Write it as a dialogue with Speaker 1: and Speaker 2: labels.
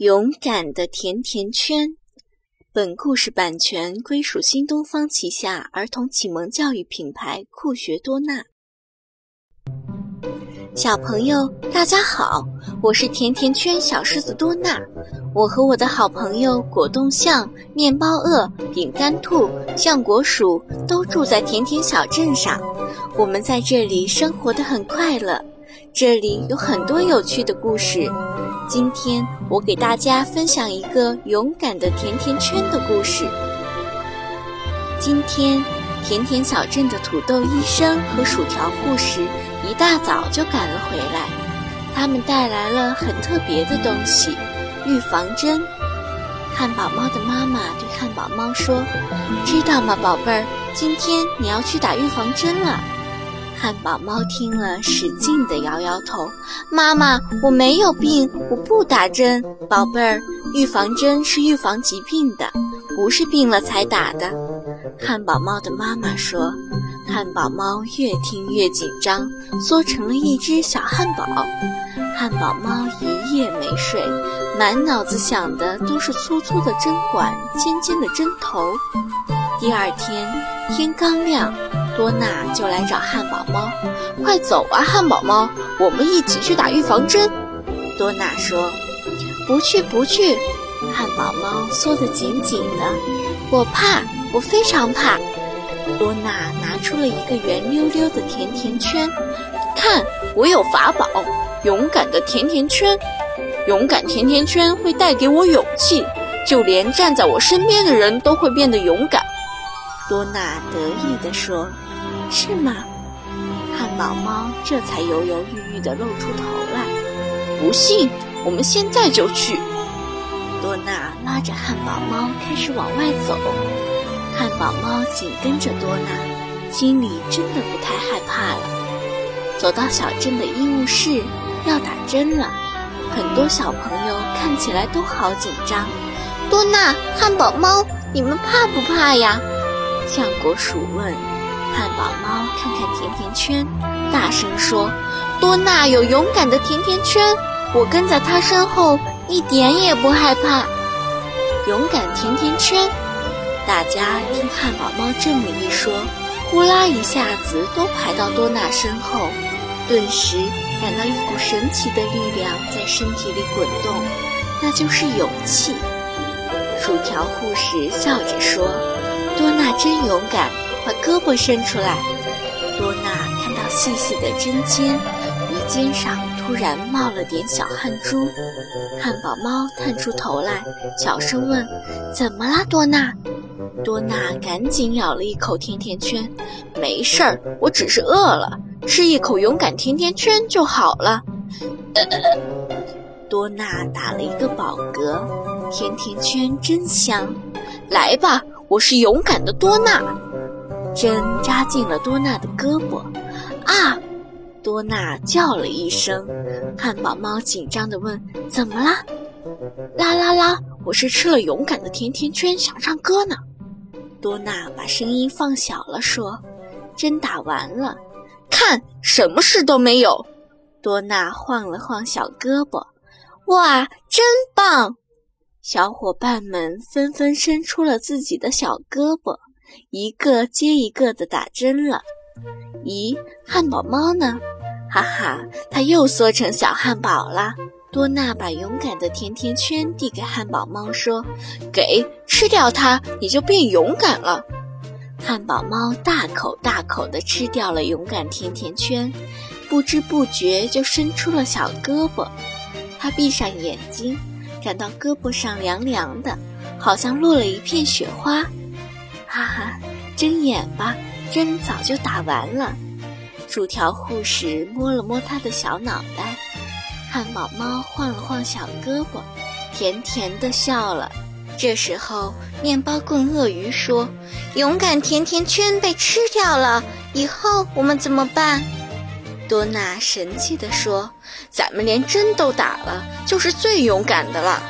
Speaker 1: 勇敢的甜甜圈。本故事版权归属新东方旗下儿童启蒙教育品牌酷学多纳。小朋友，大家好，我是甜甜圈小狮子多纳。我和我的好朋友果冻象、面包鳄、饼干兔、橡果鼠都住在甜甜小镇上。我们在这里生活的很快乐，这里有很多有趣的故事。今天我给大家分享一个勇敢的甜甜圈的故事。今天，甜甜小镇的土豆医生和薯条护士一大早就赶了回来，他们带来了很特别的东西——预防针。汉堡猫的妈妈对汉堡猫说：“知道吗，宝贝儿？今天你要去打预防针了。”汉堡猫听了，使劲地摇摇头：“妈妈，我没有病，我不打针。宝贝儿，预防针是预防疾病的，不是病了才打的。”汉堡猫的妈妈说。汉堡猫越听越紧张，缩成了一只小汉堡。汉堡猫一夜没睡，满脑子想的都是粗粗的针管、尖尖的针头。第二天天刚亮。多娜就来找汉堡猫，快走啊，汉堡猫，我们一起去打预防针。多娜说：“不去，不去。”汉堡猫缩得紧紧的，我怕，我非常怕。多娜拿出了一个圆溜溜的甜甜圈，看，我有法宝，勇敢的甜甜圈。勇敢甜甜圈会带给我勇气，就连站在我身边的人都会变得勇敢。多娜得意地说。是吗？汉堡猫这才犹犹豫豫地露出头来。不信，我们现在就去。多娜拉着汉堡猫开始往外走，汉堡猫紧跟着多娜，心里真的不太害怕了。走到小镇的医务室，要打针了，很多小朋友看起来都好紧张。多娜、汉堡猫，你们怕不怕呀？橡果鼠问。汉堡猫看看甜甜圈，大声说：“多娜有勇敢的甜甜圈，我跟在她身后，一点也不害怕。”勇敢甜甜圈，大家听汉堡猫这么一说，呼啦一下子都排到多娜身后，顿时感到一股神奇的力量在身体里滚动，那就是勇气。薯条护士笑着说：“多娜真勇敢。”把胳膊伸出来，多娜看到细细的针尖，鼻尖上突然冒了点小汗珠。汉堡猫探出头来，小声问：“怎么啦，多娜？”多娜赶紧咬了一口甜甜圈：“没事儿，我只是饿了，吃一口勇敢甜甜圈就好了。”多娜打了一个饱嗝，甜甜圈真香。来吧，我是勇敢的多娜。针扎进了多娜的胳膊，啊！多娜叫了一声。汉堡猫紧张地问：“怎么啦？”啦啦啦！我是吃了勇敢的甜甜圈，想唱歌呢。多娜把声音放小了，说：“针打完了，看什么事都没有。”多娜晃了晃小胳膊，哇，真棒！小伙伴们纷纷伸出了自己的小胳膊。一个接一个的打针了，咦，汉堡猫呢？哈哈，它又缩成小汉堡了。多娜把勇敢的甜甜圈递给汉堡猫，说：“给，吃掉它，你就变勇敢了。”汉堡猫大口大口地吃掉了勇敢甜甜圈，不知不觉就伸出了小胳膊。它闭上眼睛，感到胳膊上凉凉的，好像落了一片雪花。哈哈，睁眼吧，针早就打完了。薯条护士摸了摸他的小脑袋，汉堡猫晃了晃小胳膊，甜甜的笑了。这时候，面包棍鳄鱼说：“勇敢甜甜圈被吃掉了，以后我们怎么办？”多娜神气地说：“咱们连针都打了，就是最勇敢的了。”